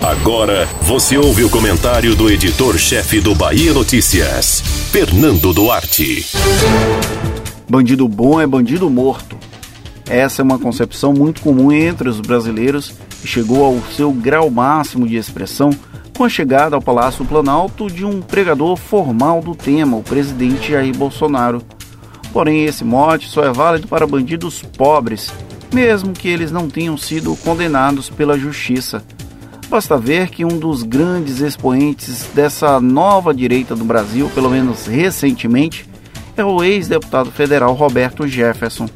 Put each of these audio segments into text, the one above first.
Agora você ouve o comentário do editor-chefe do Bahia Notícias, Fernando Duarte. Bandido bom é bandido morto. Essa é uma concepção muito comum entre os brasileiros e chegou ao seu grau máximo de expressão com a chegada ao Palácio Planalto de um pregador formal do tema, o presidente Jair Bolsonaro. Porém, esse mote só é válido para bandidos pobres, mesmo que eles não tenham sido condenados pela justiça. Basta ver que um dos grandes expoentes dessa nova direita do Brasil, pelo menos recentemente, é o ex-deputado federal Roberto Jefferson.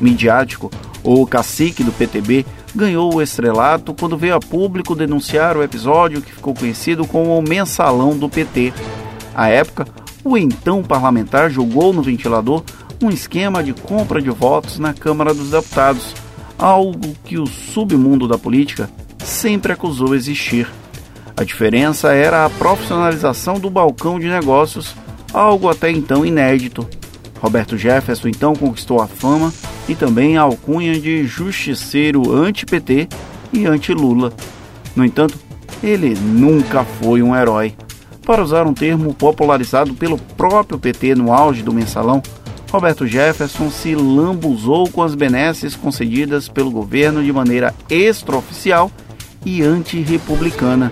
Midiático, o cacique do PTB, ganhou o estrelato quando veio a público denunciar o episódio que ficou conhecido como o mensalão do PT. À época, o então parlamentar jogou no ventilador um esquema de compra de votos na Câmara dos Deputados, algo que o submundo da política sempre acusou existir. A diferença era a profissionalização do balcão de negócios, algo até então inédito. Roberto Jefferson então conquistou a fama e também a alcunha de justiceiro anti-PT e anti-Lula. No entanto, ele nunca foi um herói. Para usar um termo popularizado pelo próprio PT no auge do mensalão, Roberto Jefferson se lambuzou com as benesses concedidas pelo governo de maneira extraoficial e antirrepublicana,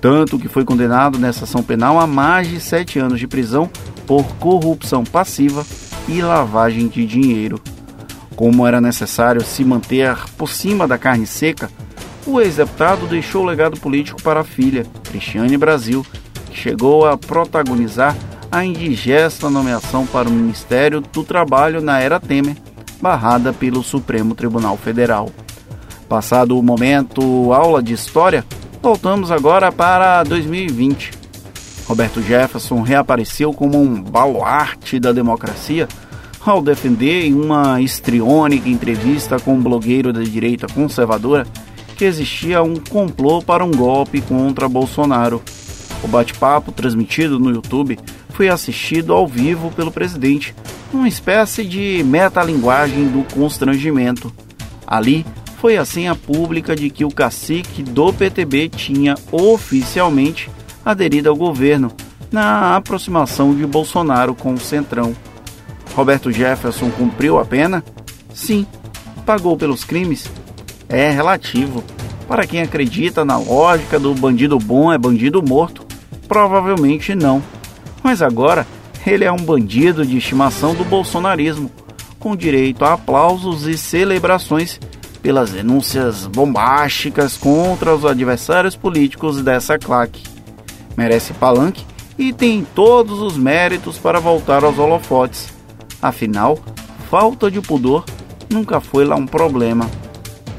tanto que foi condenado nessa ação penal a mais de sete anos de prisão por corrupção passiva e lavagem de dinheiro. Como era necessário se manter por cima da carne seca, o ex-deputado deixou o legado político para a filha, Cristiane Brasil, que chegou a protagonizar a indigesta nomeação para o Ministério do Trabalho na era Temer, barrada pelo Supremo Tribunal Federal. Passado o momento aula de história, voltamos agora para 2020. Roberto Jefferson reapareceu como um baluarte da democracia ao defender em uma estriônica entrevista com um blogueiro da direita conservadora que existia um complô para um golpe contra Bolsonaro. O bate-papo, transmitido no YouTube, foi assistido ao vivo pelo presidente, uma espécie de metalinguagem do constrangimento. Ali, foi a senha pública de que o cacique do PTB tinha oficialmente aderido ao governo na aproximação de Bolsonaro com o Centrão. Roberto Jefferson cumpriu a pena? Sim. Pagou pelos crimes? É relativo. Para quem acredita na lógica do bandido bom é bandido morto, provavelmente não. Mas agora ele é um bandido de estimação do bolsonarismo, com direito a aplausos e celebrações pelas denúncias bombásticas contra os adversários políticos dessa claque. Merece palanque e tem todos os méritos para voltar aos holofotes. Afinal, falta de pudor nunca foi lá um problema.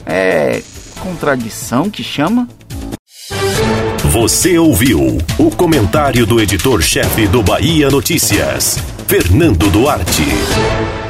É contradição que chama? Você ouviu o comentário do editor-chefe do Bahia Notícias, Fernando Duarte.